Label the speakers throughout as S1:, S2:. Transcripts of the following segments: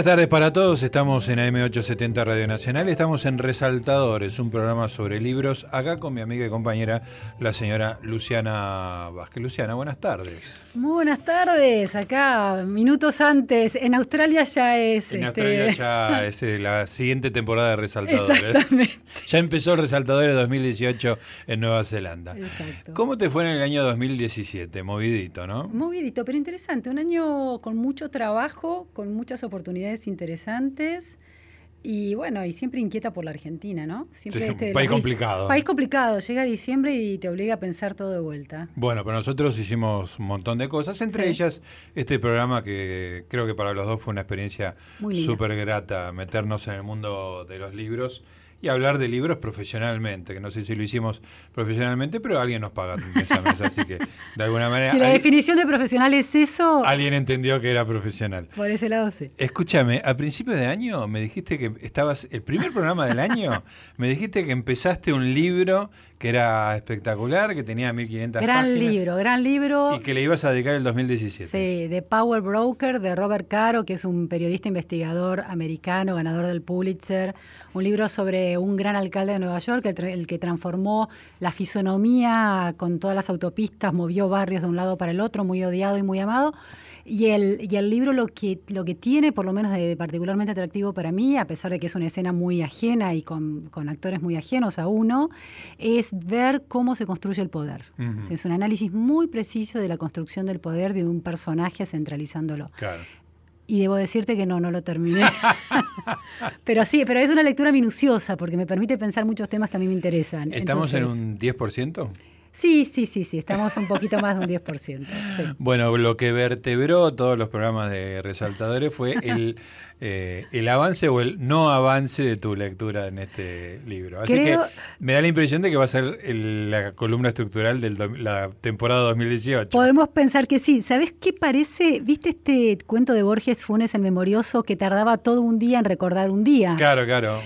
S1: Buenas tardes para todos, estamos en AM870 Radio Nacional, estamos en Resaltadores, un programa sobre libros, acá con mi amiga y compañera, la señora Luciana Vázquez. Luciana, buenas tardes.
S2: Muy buenas tardes, acá, minutos antes, en Australia ya es...
S1: En
S2: este,
S1: Australia ya es eh, la siguiente temporada de Resaltadores.
S2: Exactamente.
S1: Ya empezó Resaltadores 2018 en Nueva Zelanda.
S2: Exacto.
S1: ¿Cómo te fue en el año 2017? Movidito, ¿no?
S2: Movidito, pero interesante. Un año con mucho trabajo, con muchas oportunidades interesantes. Y bueno, y siempre inquieta por la Argentina, ¿no? Siempre
S1: Sí,
S2: este
S1: país complicado.
S2: País complicado. Llega diciembre y te obliga a pensar todo de vuelta.
S1: Bueno, pero nosotros hicimos un montón de cosas, entre
S2: Sí.
S1: ellas este programa que creo que para los dos fue una experiencia súper grata, meternos en el mundo de los libros y hablar de libros profesionalmente, que no sé si lo hicimos profesionalmente, pero alguien nos paga mesa, así que de alguna manera
S2: Si la definición de profesional es eso,
S1: alguien entendió que era profesional.
S2: por ese lado sí.
S1: Escúchame, a principio de año me dijiste que estabas, el primer programa del año, me dijiste que empezaste un libro que era espectacular, que tenía 1500
S2: Gran
S1: páginas.
S2: libro, gran libro.
S1: Y que le ibas a dedicar el 2017.
S2: Sí, The Power Broker de Robert Caro, que es un periodista investigador americano, ganador del Pulitzer. Un libro sobre un gran alcalde de Nueva York, el, el que transformó la fisonomía con todas las autopistas, movió barrios de un lado para el otro, muy odiado y muy amado. Y el, y el libro lo que, lo que tiene, por lo menos de, de particularmente atractivo para mí, a pesar de que es una escena muy ajena y con, con actores muy ajenos a uno, es ver cómo se construye el poder. Es un análisis muy preciso de la construcción del poder de un personaje centralizándolo.
S1: Claro.
S2: Y debo decirte que no, no lo terminé. pero sí, pero es una lectura minuciosa porque me permite pensar muchos temas que a mí me interesan.
S1: ¿Estamos en un 10%?
S2: Sí, sí, sí, sí, estamos un poquito más de un 10%. sí.
S1: Bueno, lo que vertebró todos los programas de resaltadores fue el, eh, el avance o el no avance de tu lectura en este libro. Así
S2: Creo-
S1: que me da la impresión de que va a ser el- la columna estructural de la temporada 2018.
S2: Podemos pensar que sí. ¿Sabes qué parece? ¿Viste este cuento de Borges Funes el Memorioso que tardaba todo un día en recordar un día?
S1: Claro, claro.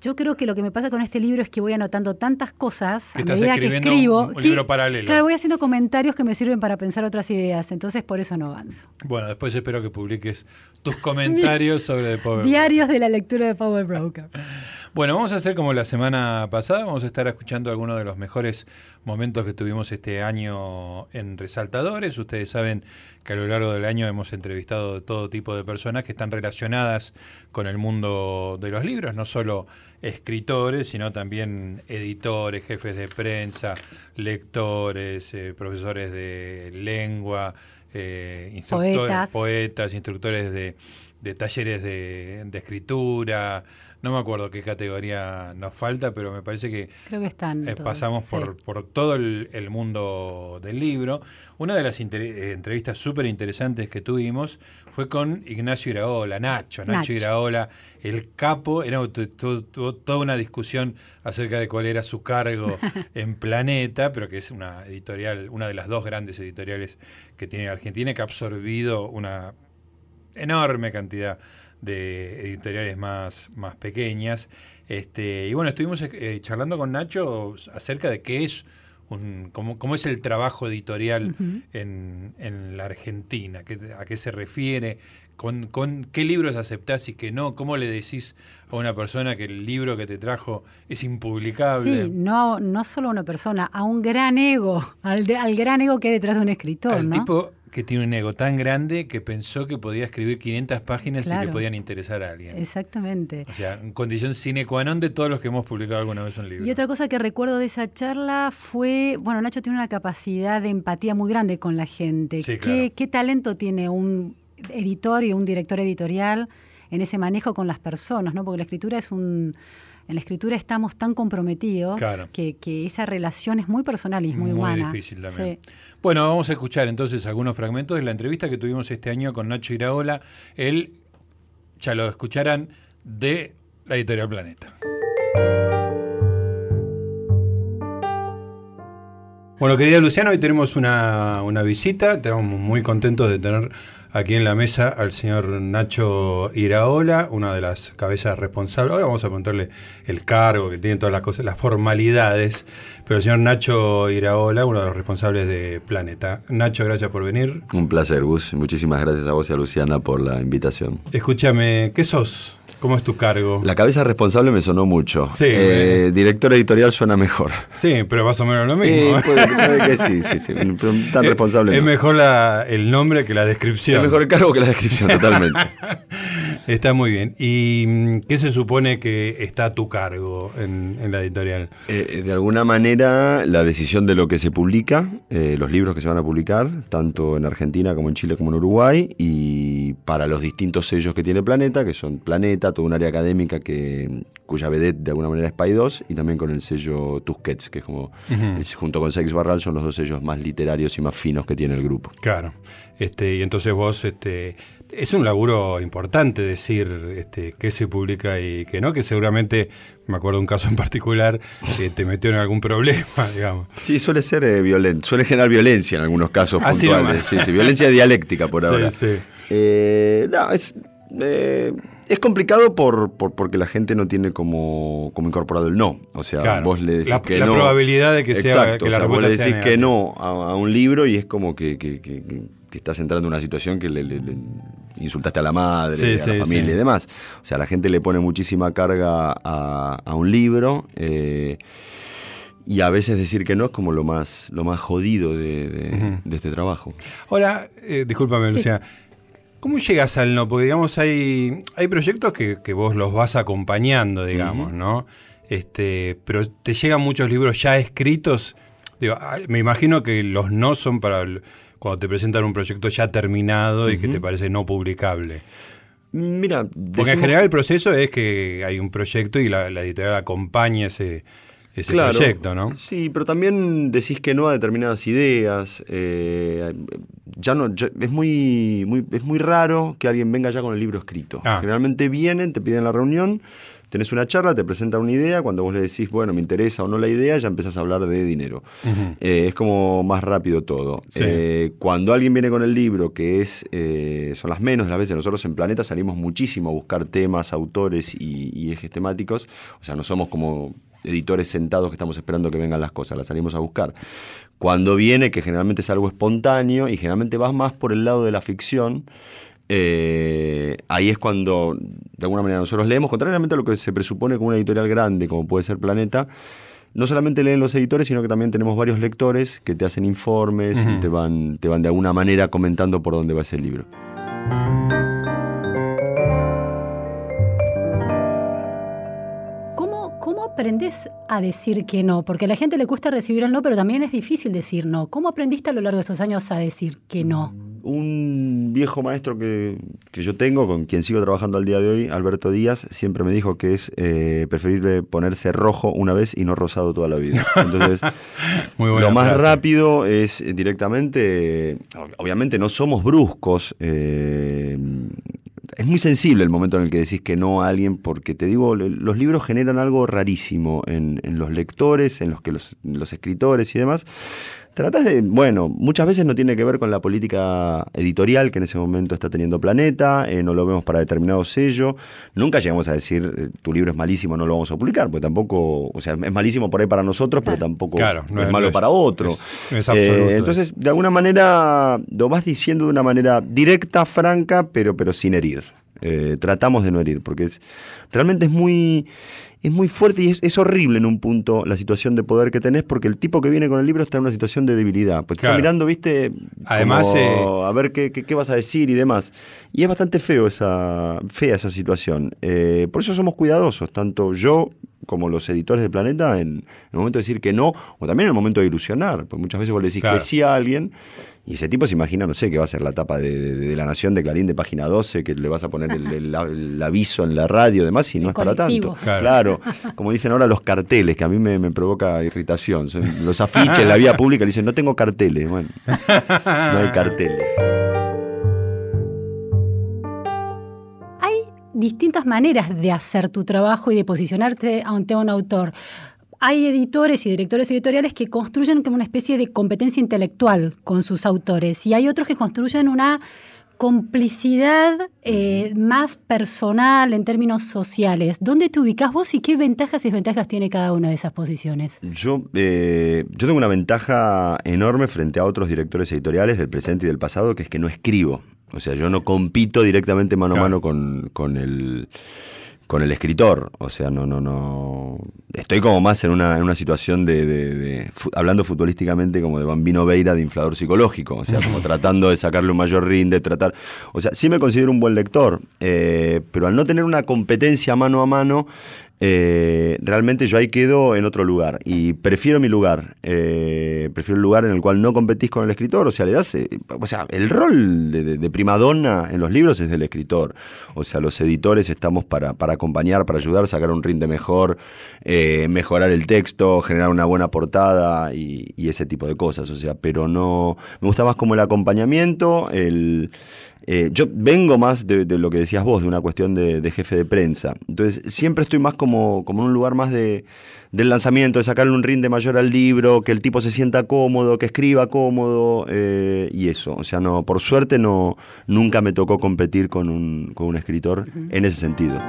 S2: Yo creo que lo que me pasa con este libro es que voy anotando tantas cosas a medida que escribo.
S1: un- un
S2: que-
S1: libro paralelo.
S2: Claro, voy haciendo comentarios que me sirven para pensar otras ideas, entonces por eso no avanzo.
S1: Bueno, después espero que publiques tus comentarios sobre The Power
S2: Diarios de la lectura de Power Broker.
S1: Bueno, vamos a hacer como la semana pasada, vamos a estar escuchando algunos de los mejores momentos que tuvimos este año en Resaltadores. Ustedes saben que a lo largo del año hemos entrevistado de todo tipo de personas que están relacionadas con el mundo de los libros, no solo escritores, sino también editores, jefes de prensa, lectores, eh, profesores de lengua, eh, instructores,
S2: Poetas.
S1: poetas, instructores de, de talleres de, de escritura. No me acuerdo qué categoría nos falta, pero me parece que
S2: Creo que están.
S1: eh,
S2: todos,
S1: pasamos
S2: sí.
S1: por, por todo el, el mundo del libro. Una de las eh, entrevistas súper interesantes que tuvimos fue con Ignacio Iraola, Nacho, Nacho,
S2: Nacho.
S1: Iraola, el capo. Era toda una discusión acerca de cuál era su cargo en Planeta, pero que es una editorial, una de las dos grandes editoriales que tiene Argentina, que ha absorbido una enorme cantidad de editoriales más, más pequeñas. Este, y bueno, estuvimos eh, charlando con Nacho acerca de qué es un, cómo, cómo es el trabajo editorial en, en la Argentina, qué- a qué se refiere, con, con qué libros aceptás y qué no, cómo le decís a una persona que el libro que te trajo es impublicable.
S2: Sí, no, no solo a una persona, a un gran ego, al, de- al gran ego que hay detrás de un escritor,
S1: Al
S2: ¿no?
S1: tipo que tiene un ego tan grande que pensó que podía escribir 500 páginas y que podían interesar a alguien.
S2: Exactamente.
S1: O sea, en condición sine qua non de todos los que hemos publicado alguna vez un libro.
S2: Y otra cosa que recuerdo de esa charla fue, bueno, Nacho tiene una capacidad de empatía muy grande con la gente.
S1: Sí,
S2: ¿Qué,
S1: claro.
S2: qué talento tiene un editor y un director editorial en ese manejo con las personas, ¿no? Porque la escritura es un... En la escritura estamos tan comprometidos
S1: Claro.
S2: que, que esa relación es muy personal y es muy,
S1: Muy
S2: humana.
S1: difícil también.
S2: Sí.
S1: Bueno, vamos a escuchar entonces algunos fragmentos de la entrevista que tuvimos este año con Nacho Iraola. Él, ya lo escucharán, de la editorial Planeta. Bueno, querida Luciana, hoy tenemos una, una visita, estamos muy contentos de tener aquí en la mesa al señor Nacho Iraola, una de las cabezas responsables. Ahora vamos a contarle el cargo que tiene todas las cosas, las formalidades. Pero el señor Nacho Iraola, uno de los responsables de Planeta. Nacho, gracias por venir.
S3: Un placer, Gus. Muchísimas gracias a vos y a Luciana por la invitación.
S1: Escúchame, ¿qué sos? ¿Cómo es tu cargo?
S3: La cabeza responsable me sonó mucho.
S1: Sí.
S3: Eh, director editorial suena mejor.
S1: Sí, pero más o menos lo mismo.
S3: Eh, puede, puede que sí, sí, sí. Tan responsable.
S1: Es
S3: no.
S1: mejor la- el nombre que la descripción.
S3: Es mejor el cargo que la descripción, totalmente.
S1: Está muy bien. ¿Y mm, qué se supone que está a tu cargo en, en la editorial?
S3: Eh, de alguna manera, la decisión de lo que se publica, eh, los libros que se van a publicar, tanto en Argentina como en Chile como en Uruguay, y para los distintos sellos que tiene Planeta, que son Planeta, toda un área académica que, cuya vedette de alguna manera es 2, y también con el sello Tusquets, que es como, es- junto con Sex Barral, son los dos sellos más literarios y más finos que tiene el grupo.
S1: Claro. Este, y entonces vos, este, es un laburo importante decir este, qué se publica y qué no, que seguramente, me acuerdo de un caso en particular, que te metió en algún problema, digamos.
S3: Sí, suele ser eh, violento, suele generar violencia en algunos casos
S1: Así
S3: puntuales. Sí, sí, violencia dialéctica por ahora.
S1: sí.
S3: Eh, no, es, eh, es complicado por, por- porque la gente no tiene como, como incorporado el no. O sea,
S1: Claro.
S3: vos le decís
S1: La-
S3: que
S1: la
S3: no.
S1: probabilidad de que sea-
S3: Exacto,
S1: que la
S3: o sea, vos le
S1: sea
S3: decís que no a, a un libro y es como que, que- que- que- que estás entrando en una situación que le, le- le insultaste a la madre,
S1: Sí,
S3: a la
S1: sí,
S3: familia
S1: sí.
S3: y demás. O sea, la gente le pone muchísima carga a, a un libro. eh, y a veces decir que no es como lo más, lo más jodido de, de-
S1: Ujú.
S3: de este trabajo.
S1: Ahora, eh, discúlpame,
S2: Sí.
S1: Luciana. ¿Cómo llegas al no? Porque, digamos, hay, hay proyectos que, que vos los vas acompañando, digamos, ¿no? Este, pero te llegan muchos libros ya escritos. Digo, ah, me imagino que los no son para cuando te presentan un proyecto ya terminado y que te parece no publicable.
S3: Mira,
S1: Porque en general el proceso es que hay un proyecto y la, la editorial acompaña ese, ese
S3: Claro,
S1: proyecto, ¿no?
S3: Sí, pero también decís que no a determinadas ideas. eh, ya no, ya- es muy, muy, es muy raro que alguien venga ya con el libro escrito.
S1: Ah.
S3: Generalmente vienen, te piden la reunión, tenés una charla, te presentan una idea, cuando vos le decís, bueno, me interesa o no la idea, ya empezás a hablar de dinero. Eh, es como más rápido todo.
S1: Sí.
S3: Eh, cuando alguien viene con el libro, que es eh, son las menos de las veces, nosotros en Planeta salimos muchísimo a buscar temas, autores y, y ejes temáticos. O sea, no somos como editores sentados que estamos esperando que vengan las cosas, las salimos a buscar. Cuando viene, que generalmente es algo espontáneo y generalmente vas más por el lado de la ficción, eh, ahí es cuando de alguna manera nosotros leemos, contrariamente a lo que se presupone con una editorial grande como puede ser Planeta, no solamente leen los editores, sino que también tenemos varios lectores que te hacen informes y te van, te van de alguna manera comentando por dónde va ese libro.
S2: ¿Cómo, ¿Cómo aprendes a decir que no? Porque a la gente le cuesta recibir el no, pero también es difícil decir no. ¿Cómo aprendiste a lo largo de estos años a decir que no?
S3: Un viejo maestro que, que yo tengo, con quien sigo trabajando al día de hoy, Alberto Díaz, siempre me dijo que es eh, preferible ponerse rojo una vez y no rosado toda la vida. Entonces,
S1: Muy
S3: lo más
S1: frase.
S3: rápido es directamente, ob- obviamente no somos bruscos, eh, es muy sensible el momento en el que decís que no a alguien, porque te digo, los libros generan algo rarísimo en, en los lectores, en los que los, los escritores y demás. Tratás de, bueno, muchas veces no tiene que ver con la política editorial que en ese momento está teniendo Planeta, eh, no lo vemos para determinado sello. Nunca llegamos a decir, eh, tu libro es malísimo, no lo vamos a publicar, porque tampoco, o sea, es malísimo por ahí para nosotros, pero tampoco
S1: Claro, no
S3: es,
S1: es-
S3: malo
S1: no es-
S3: para otro.
S1: es- no es absoluto
S3: Eh, entonces, de alguna manera, lo vas diciendo de una manera directa, franca, pero, pero sin herir. Eh, tratamos de no herir, porque es realmente es muy, es muy fuerte y es, es horrible en un punto la situación de poder que tenés, porque el tipo que viene con el libro está en una situación de debilidad. Pues
S1: Claro.
S3: está mirando, viste,
S1: Además,
S3: como
S1: eh,
S3: a ver qué, qué- qué vas a decir y demás. Y es bastante feo esa, fea esa situación. Eh, por eso somos cuidadosos, tanto yo como los editores de Planeta, en el momento de decir que no, o también en el momento de ilusionar, porque muchas veces vos le decís
S1: Claro.
S3: que sí a alguien, y ese tipo se imagina, no sé, que va a ser la tapa de, de- de La Nación de Clarín de página 12, que le vas a poner el, el- el aviso en la radio, demás, y no
S2: El
S3: es para tanto.
S1: Claro.
S3: Claro. como dicen ahora los carteles, que a mí me, me provoca irritación. Los afiches en la vía pública le dicen, no tengo carteles. Bueno, no hay carteles.
S2: Hay distintas maneras de hacer tu trabajo y de posicionarte ante un autor. Hay editores y directores editoriales que construyen como una especie de competencia intelectual con sus autores y hay otros que construyen una complicidad eh, más personal en términos sociales. ¿Dónde te ubicas vos y qué ventajas y desventajas tiene cada una de esas posiciones?
S3: Yo, eh, yo tengo una ventaja enorme frente a otros directores editoriales del presente y del pasado, que es que no escribo. O sea, yo no compito directamente mano a mano con, con el con el escritor. O sea, no, no, no. Estoy como más en una, en una situación de, hablando futbolísticamente como de Bambino Veira de inflador psicológico. O sea, como tratando de sacarle un mayor rinde, tratar. O sea, sí me considero un buen lector, eh, pero al no tener una competencia mano a mano, eh, realmente yo ahí quedo en otro lugar y prefiero mi lugar. Eh, prefiero el lugar en el cual no competís con el escritor, o sea, le das. Eh, o sea, el rol de, primadonna en los libros es del escritor. O sea, los editores estamos para, para acompañar, para ayudar, sacar un rinde mejor, mejorar el texto, generar una buena portada y, y ese tipo de cosas. O sea, pero no. Me gusta más como el acompañamiento, el eh, yo vengo más de, lo que decías vos, de una cuestión de, jefe de prensa. Entonces, siempre estoy más como, como en un lugar más de, del lanzamiento, de sacarle un rinde mayor al libro, que el tipo se sienta cómodo, que escriba cómodo eh, y eso. O sea, no, por suerte no, nunca me tocó competir con un, con un escritor en ese sentido.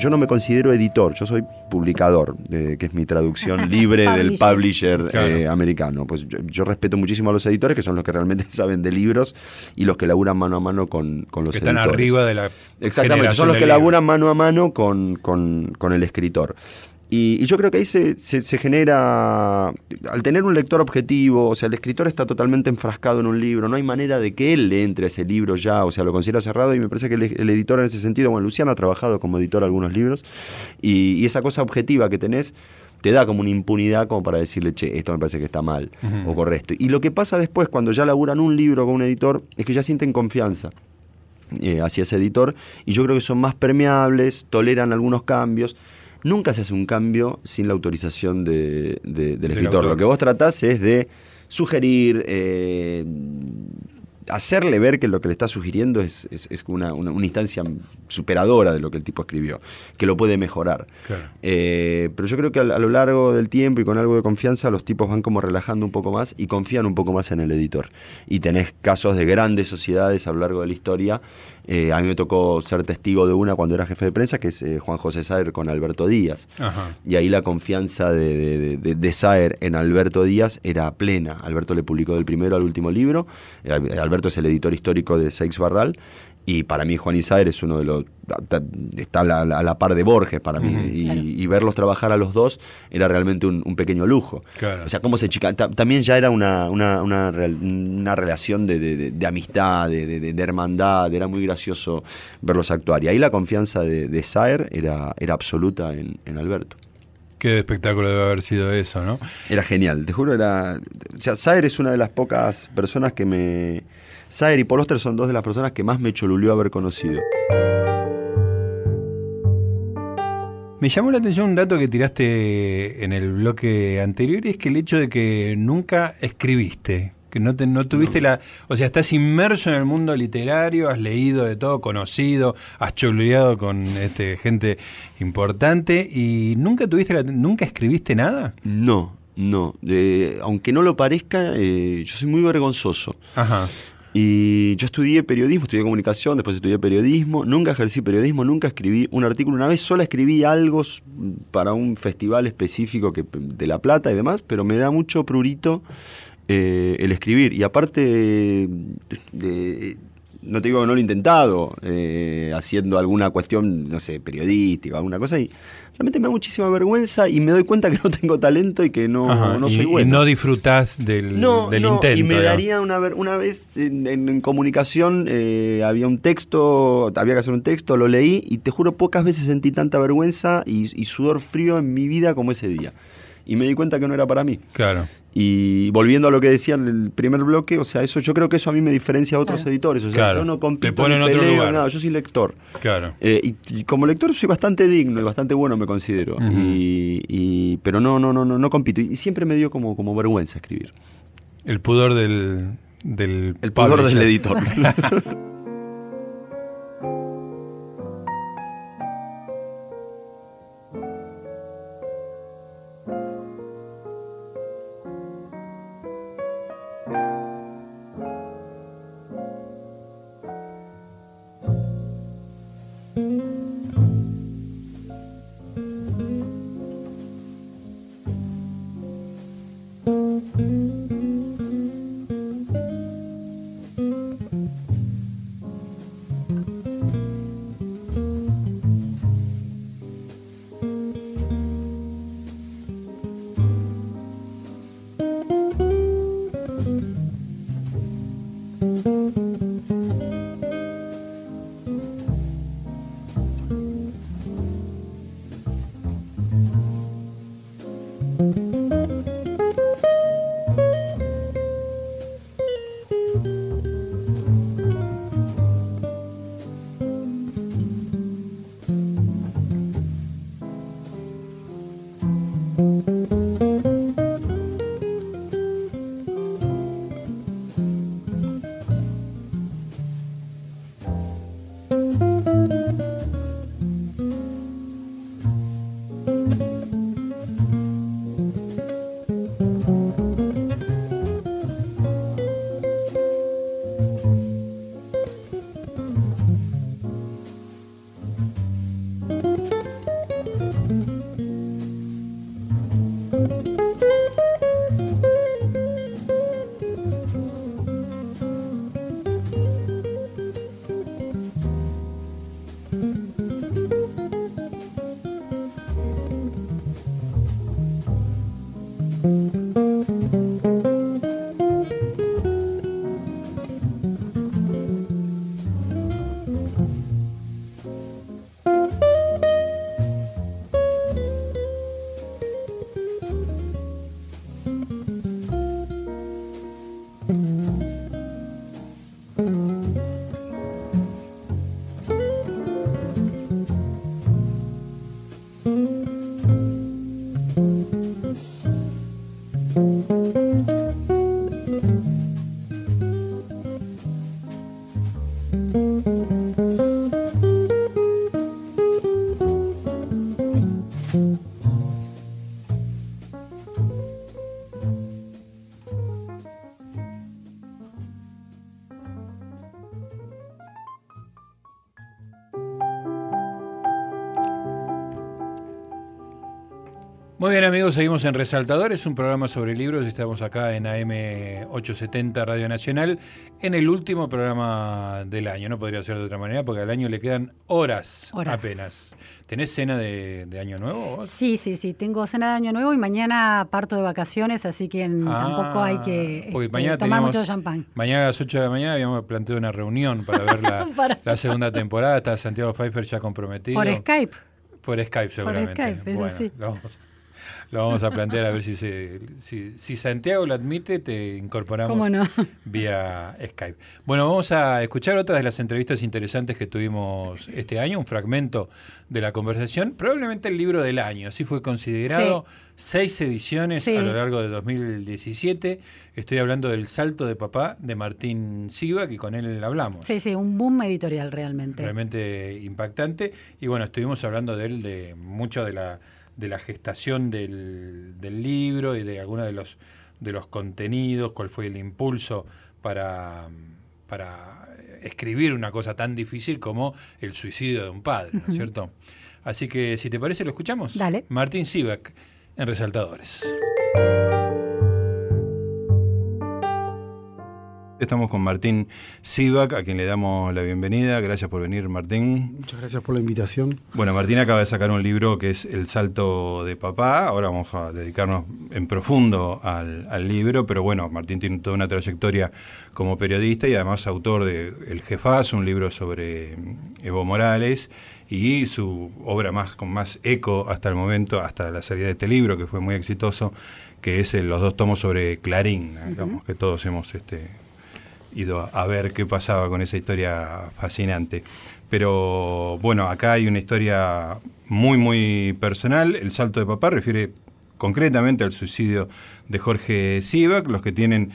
S3: Yo no me considero editor, yo soy publicador, que es mi traducción libre del publisher eh, americano. Pues yo, respeto muchísimo a los editores, que son los que realmente saben de libros y los que laburan mano a mano con, con los
S1: que
S3: están
S1: arriba de la.
S3: Exactamente, son los que laburan mano a mano con, con el escritor. Y, yo creo que ahí se, se, genera, al tener un lector objetivo, o sea, el escritor está totalmente enfrascado en un libro, no hay manera de que él le entre a ese libro ya, o sea, lo considera cerrado y me parece que el, editor en ese sentido, bueno, Luciano ha trabajado como editor algunos libros, y, esa cosa objetiva que tenés te da como una impunidad como para decirle, che, esto me parece que está mal o correcto. Y lo que pasa después cuando ya laburan un libro con un editor es que ya sienten confianza. Eh, hacia ese editor y yo creo que son más permeables, toleran algunos cambios nunca se hace un cambio sin la autorización de, del escritor. Lo que vos tratás es de sugerir, eh, hacerle ver que lo que le está sugiriendo es, una, instancia superadora de lo que el tipo escribió, que lo puede mejorar. Eh, pero yo creo que a, lo largo del tiempo y con algo de confianza, los tipos van como relajando un poco más y confían un poco más en el editor. Y tenés casos de grandes sociedades a lo largo de la historia. Eh, a mí me tocó ser testigo de una cuando era jefe de prensa, que es eh, Juan José Saer con Alberto Díaz. Y ahí la confianza de, de, Saer en Alberto Díaz era plena. Alberto le publicó del primero al último libro. Alberto es el editor histórico de Seix Barral. Y para mí Juan Isaer es uno de los... Está a la, par de Borges para mí. y, verlos trabajar a los dos era realmente un, pequeño lujo. O sea, cómo se chica... También ya era una, una, una, relación de, amistad, de, hermandad. Era muy gracioso verlos actuar. Y ahí la confianza de, Saer era, era absoluta en, en Alberto.
S1: Qué espectáculo debe haber sido eso, ¿no?
S3: Era genial, te juro, era... O sea, Saer es una de las pocas personas que me... Saer y Paul Oster son dos de las personas que más me cholulió haber conocido.
S1: Me llamó la atención un dato que tiraste en el bloque anterior, y es que el hecho de que nunca escribiste, que no, no tuviste la... O sea, estás inmerso en el mundo literario, has leído de todo, conocido, has choluleado con este, gente importante y nunca tuviste la, nunca escribiste nada.
S3: No, no. aunque no lo parezca, eh, yo soy muy vergonzoso. Ajá. Y yo estudié periodismo, estudié comunicación, después estudié periodismo, nunca ejercí periodismo, nunca escribí un artículo, una vez sola escribí algo para un festival específico que, de La Plata y demás, pero me da mucho prurito eh, el escribir. Y aparte, no te digo que no lo he intentado, eh, haciendo alguna cuestión, no sé, periodística, alguna cosa, y realmente me da muchísima vergüenza y me doy cuenta que no tengo talento y que no, no soy bueno.
S1: Y no disfrutás del, del intento.
S3: Y me daría una, una vez en, comunicación, eh, había un texto, había que hacer un texto, lo leí y te juro, pocas veces sentí tanta vergüenza y sudor frío en mi vida como ese día y me di cuenta que no era para mí.
S1: Claro.
S3: Y volviendo a lo que decía en el primer bloque, o sea, eso yo creo que eso a mí me diferencia a otros editores. O sea, yo no compito
S1: en otro lugar.
S3: nada, yo soy lector.
S1: Claro.
S3: Eh, y, como lector soy bastante digno y bastante bueno, me considero. y, pero no, no, no, no, no compito. Y siempre me dio como, como vergüenza escribir.
S1: El pudor del. del
S3: el pudor del editor.
S1: amigos, seguimos en Resaltadores, un programa sobre libros. Estamos acá en AM870 Radio Nacional, en el último programa del año. No podría ser de otra manera, porque al año le quedan horas, apenas. ¿Tenés cena de, Año Nuevo?
S2: Sí, sí, sí. Tengo cena de Año Nuevo y mañana parto de vacaciones, así que tampoco hay que este, tomar mucho champán.
S1: Mañana a las 8 de la mañana habíamos planteado una reunión para ver la, segunda temporada. Está Santiago Pfeiffer ya comprometido.
S2: Por Skype.
S1: Por Skype, seguramente.
S2: Por Skype, eso sí.
S1: vamos lo vamos a plantear a ver si, si, Santiago lo admite, te incorporamos vía Skype. Bueno, vamos a escuchar otras de las entrevistas interesantes que tuvimos este año, un fragmento de la conversación, probablemente el libro del año, así fue considerado. Seis ediciones a lo largo de 2017. Estoy hablando del Salto de Papá de Martín Siva, que con él hablamos.
S2: Sí, sí, un boom editorial realmente.
S1: Realmente impactante. Y bueno, estuvimos hablando de él, de mucho de la de la gestación del, libro y de algunos de los, de los contenidos, cuál fue el impulso para, para escribir una cosa tan difícil como el suicidio de un padre, ¿no es cierto? Así que, si te parece, lo escuchamos.
S2: Dale.
S1: Martín Sivak, en Resaltadores. Estamos con Martín Sivak, a quien le damos la bienvenida. Gracias por venir, Martín.
S4: Muchas gracias por la invitación.
S1: Bueno, Martín acaba de sacar un libro que es El salto de papá. Ahora vamos a dedicarnos en profundo al, libro, pero bueno, Martín tiene toda una trayectoria como periodista y además autor de El Jefaz, un libro sobre Evo Morales y su obra más con más eco hasta el momento, hasta la salida de este libro, que fue muy exitoso, que es Los dos tomos sobre Clarín, digamos, que todos hemos este, ido a, ver qué pasaba con esa historia fascinante. Pero bueno, acá hay una historia muy, muy personal. El salto de papá refiere concretamente al suicidio de Jorge Sivak, los que tienen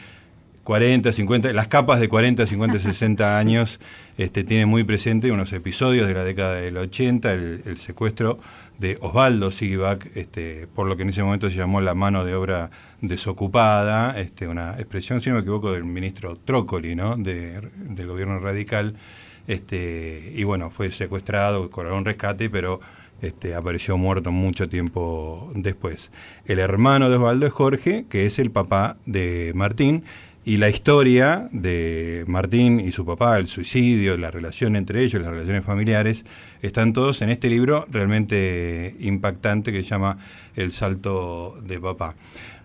S1: 40, 50, las capas de 40, 50, 60 años este, tienen muy presente unos episodios de la década del 80, el, secuestro de Osvaldo Sivak, este, por lo que en ese momento se llamó la mano de obra desocupada, este, una expresión, si no me equivoco, del ministro Trócoli, ¿no? del gobierno radical. Este, y bueno, fue secuestrado, cobró un rescate, pero este, apareció muerto mucho tiempo después. El hermano de Osvaldo es Jorge, que es el papá de Martín, y la historia de Martín y su papá, el suicidio, la relación entre ellos, las relaciones familiares, están todos en este libro realmente impactante que se llama El salto de papá.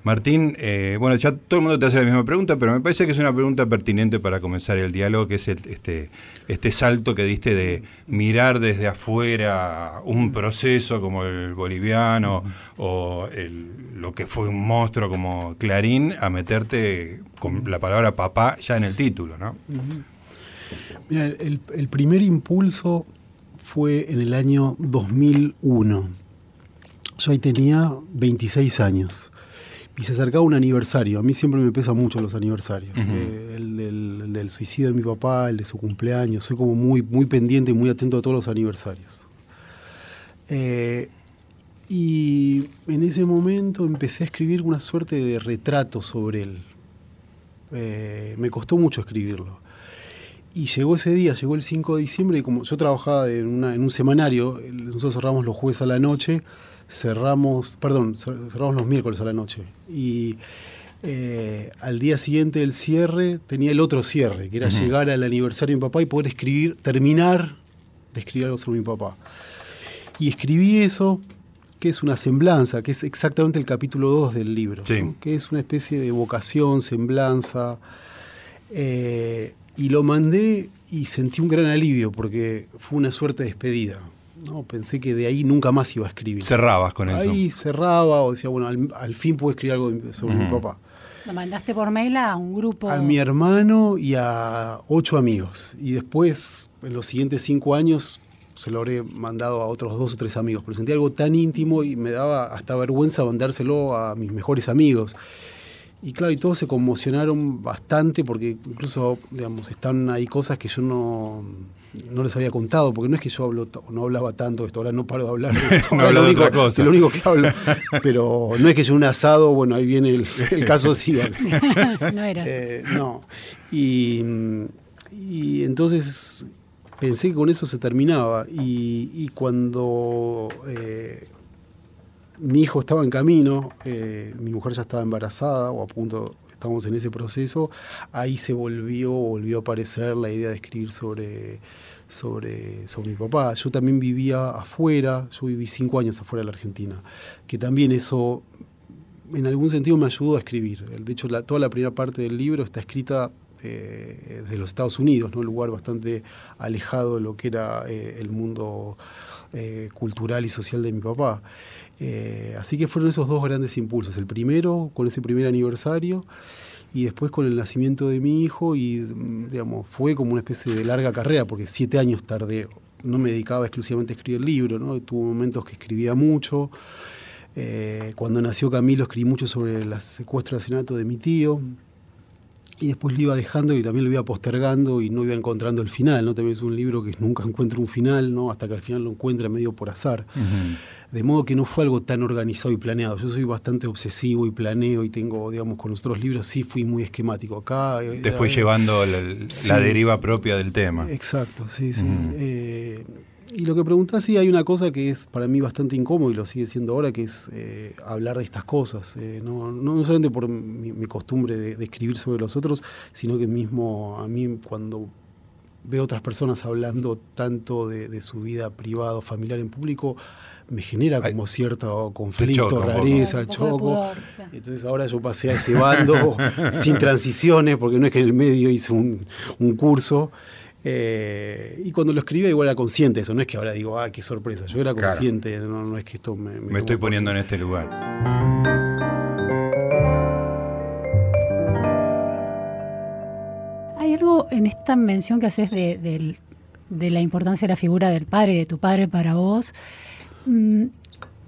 S1: Martín, eh, bueno, ya todo el mundo te hace la misma pregunta, pero me parece que es una pregunta pertinente para comenzar el diálogo, que es este, este salto que diste de mirar desde afuera un proceso como el boliviano o lo que fue un monstruo como Clarín, a meterte con la palabra papá ya en el título, ¿no?
S4: Mira, el, el primer impulso fue en el año 2001 Yo ahí tenía 26 años y se acercaba un aniversario. A mí siempre me pesan mucho los aniversarios. Eh, el, del, suicidio de mi papá, el de su cumpleaños. Soy como muy, muy pendiente y muy atento a todos los aniversarios. Eh, y en ese momento empecé a escribir una suerte de retrato sobre él. Eh, me costó mucho escribirlo. Y llegó ese día, llegó el 5 de diciembre, y como yo trabajaba en, en un semanario, nosotros cerramos los jueves a la noche, cerramos, perdón, cerramos los miércoles a la noche. Y eh, al día siguiente del cierre tenía el otro cierre, que era llegar al aniversario de mi papá y poder escribir, terminar de escribir algo sobre mi papá. Y escribí eso, que es una semblanza, que es exactamente el capítulo 2 del libro, que es una especie de vocación, semblanza. Eh, y lo mandé y sentí un gran alivio porque fue una suerte de despedida. No, pensé que de ahí nunca más iba a escribir.
S1: Cerrabas con eso.
S4: Ahí cerraba o decía, bueno, al, fin puedo escribir algo sobre mi papá.
S2: ¿Lo mandaste por mail a un grupo?
S4: A mi hermano y a ocho amigos. Y después, en los siguientes cinco años, se lo habré mandado a otros dos o tres amigos. Pero sentí algo tan íntimo y me daba hasta vergüenza mandárselo a mis mejores amigos. Y claro, y todos se conmocionaron bastante porque incluso, digamos, están ahí cosas que yo no no les había contado, porque no es que yo hablo, no hablaba tanto de esto, ahora no paro de hablar.
S1: no hablo de otra cosa.
S4: lo único que hablo. Pero no es que yo un asado, bueno, ahí viene el, caso sí.
S2: no era.
S4: Eh, no. Y, entonces pensé que con eso se terminaba. Y, cuando eh, mi hijo estaba en camino, eh, mi mujer ya estaba embarazada o a punto estamos en ese proceso, ahí se volvió, volvió a aparecer la idea de escribir sobre, sobre, sobre mi papá. Yo también vivía afuera, yo viví cinco años afuera de la Argentina, que también eso en algún sentido me ayudó a escribir. De hecho, toda la primera parte del libro está escrita eh, desde los Estados Unidos, ¿no? un lugar bastante alejado de lo que era eh, el mundo eh, cultural y social de mi papá. Eh, así que fueron esos dos grandes impulsos. El primero con ese primer aniversario y después con el nacimiento de mi hijo y mm, digamos, fue como una especie de larga carrera porque siete años tardé. No me dedicaba exclusivamente a escribir libros, ¿no? tuvo momentos que escribía mucho. Eh, cuando nació Camilo escribí mucho sobre el secuestro y asesinato de mi tío y después lo iba dejando y también lo iba postergando y no iba encontrando el final, ¿no? También es un libro que nunca encuentra un final, ¿no? Hasta que al final lo encuentra medio por azar. De modo que no fue algo tan organizado y planeado. Yo soy bastante obsesivo y planeo y tengo, digamos, con nuestros libros sí fui muy esquemático. Acá...
S1: Te fue llevando la, deriva propia del tema.
S4: Exacto, sí, sí. Y lo que preguntás, sí, hay una cosa que es para mí bastante incómodo y lo sigue siendo ahora, que es eh, hablar de estas cosas. Eh, no, no, solamente por mi, costumbre de, escribir sobre los otros, sino que mismo a mí cuando veo otras personas hablando tanto de, su vida privada o familiar en público, me genera como cierto conflicto, rareza, choco. Entonces ahora yo pasé a ese bando sin transiciones, porque no es que en el medio hice un, un curso. Eh, y cuando lo escribía igual era consciente eso, no es que ahora digo, ah, qué sorpresa, yo era consciente, no, es que esto me...
S1: Me, estoy poniendo en este lugar.
S2: Hay algo en esta mención que haces de, la importancia de la figura del padre, de tu padre para vos. Mm,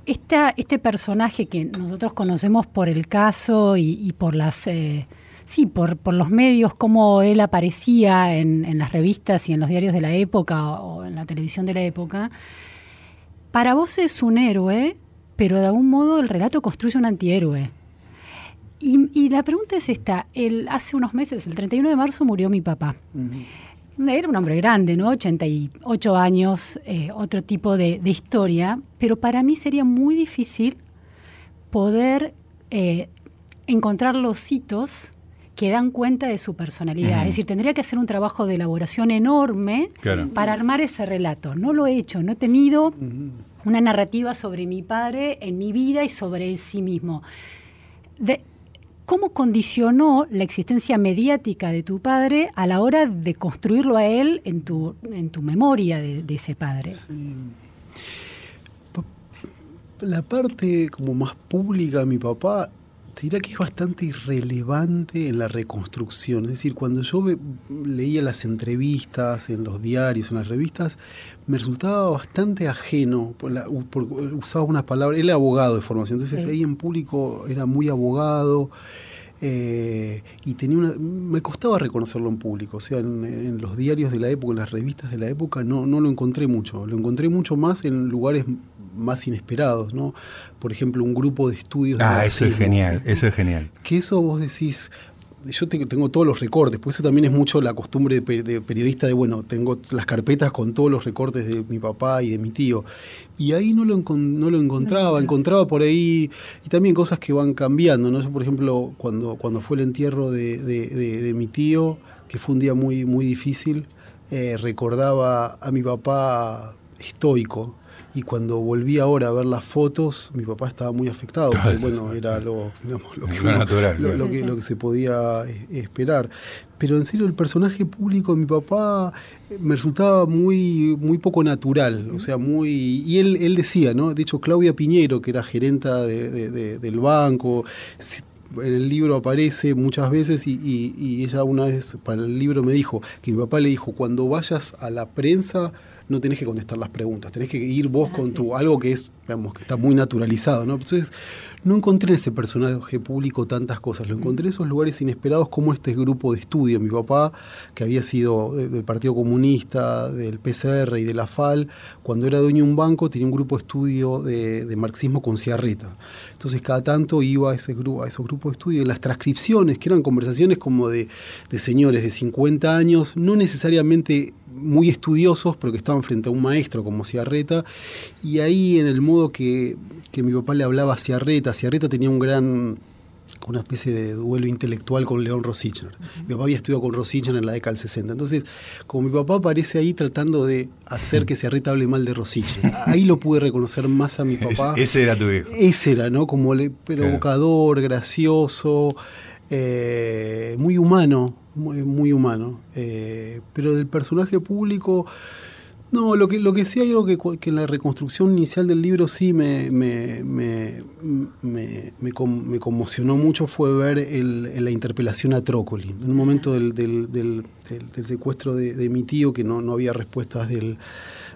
S2: este personaje que nosotros conocemos por el caso y, por las... Eh, sí, por, por los medios, cómo él aparecía en, las revistas y en los diarios de la época o en la televisión de la época, para vos es un héroe, pero de algún modo el relato construye un antihéroe. Y, la pregunta es esta, el, hace unos meses, el 31 de marzo, murió mi papá. Era un hombre grande, ¿no? 88 años, eh, otro tipo de, historia, pero para mí sería muy difícil poder eh, encontrar los hitos que dan cuenta de su personalidad. Es decir, tendría que hacer un trabajo de elaboración enorme para armar ese relato. No lo he hecho, no he tenido una narrativa sobre mi padre en mi vida y sobre sí mismo. ¿Cómo condicionó la existencia mediática de tu padre a la hora de construirlo a él en tu, en tu memoria de, ese padre?
S4: La parte como más pública mi papá te diría que es bastante irrelevante en la reconstrucción. Es decir, cuando yo leía las entrevistas en los diarios, en las revistas, me resultaba bastante ajeno, por usaba una palabra, él era abogado de formación, entonces ahí en público era muy abogado. Eh, y tenía una, me costaba reconocerlo en público, o sea, en, los diarios de la época, en las revistas de la época, no, no lo encontré mucho, lo encontré mucho más en lugares más inesperados, ¿no? Por ejemplo, un grupo de estudios.
S1: Ah, eso es genial, eso es genial.
S4: Que eso vos decís, yo tengo, todos los recortes, por eso también es mucho la costumbre de, periodista de, bueno, tengo las carpetas con todos los recortes de mi papá y de mi tío. Y ahí no lo, no lo encontraba, encontraba por ahí, y también cosas que van cambiando, ¿no? Yo, por ejemplo, cuando, cuando fue el entierro de, mi tío, que fue un día muy, muy difícil, eh, recordaba a mi papá estoico, y cuando volví ahora a ver las fotos, mi papá estaba muy afectado, porque bueno, era lo, que, natural, lo, que, se podía eh, esperar. Pero en serio, el personaje público de mi papá eh, me resultaba muy, muy poco natural, o sea, muy... Y él, él decía, ¿no? De hecho, Claudia Piñero, que era gerenta del banco, en el libro aparece muchas veces y, y, ella una vez para el libro me dijo que mi papá le dijo, cuando vayas a la prensa no tenés que contestar las preguntas, tenés que ir vos ah, con tu algo que es, digamos, que está muy naturalizado, ¿no? Entonces, no encontré en ese personaje público tantas cosas, lo encontré en esos lugares inesperados como este grupo de estudio. Mi papá, que había sido del Partido Comunista, del PCR y de la FAL, cuando era dueño de un banco tenía un grupo de estudio de, marxismo con ciarreta. Entonces cada tanto iba a, ese grupo, a esos grupos de estudio y las transcripciones, que eran conversaciones como de, de señores de 50 años, no necesariamente muy estudiosos, pero que estaban frente a un maestro como Ciarreta, y ahí en el modo que, mi papá le hablaba a Ciarreta, Ciarreta tenía un gran una especie de duelo intelectual con León Rosichner. Mi papá había estudiado con Rosichner en la década del 60. Entonces, como mi papá aparece ahí tratando de hacer que Ciarreta hable mal de Rosichner, ahí lo pude reconocer más a mi papá.
S1: ese era tu hijo.
S4: Ese era, ¿no? Como provocador, gracioso, eh, muy humano, muy, humano. Eh, pero del personaje público, no, lo que, lo que sí hay algo que, que en la reconstrucción inicial del libro sí me, me, me, me, conmocionó mucho fue ver el, la interpelación a Trócoli. En un momento del, del, del, secuestro de, mi tío, que no, no había respuestas del,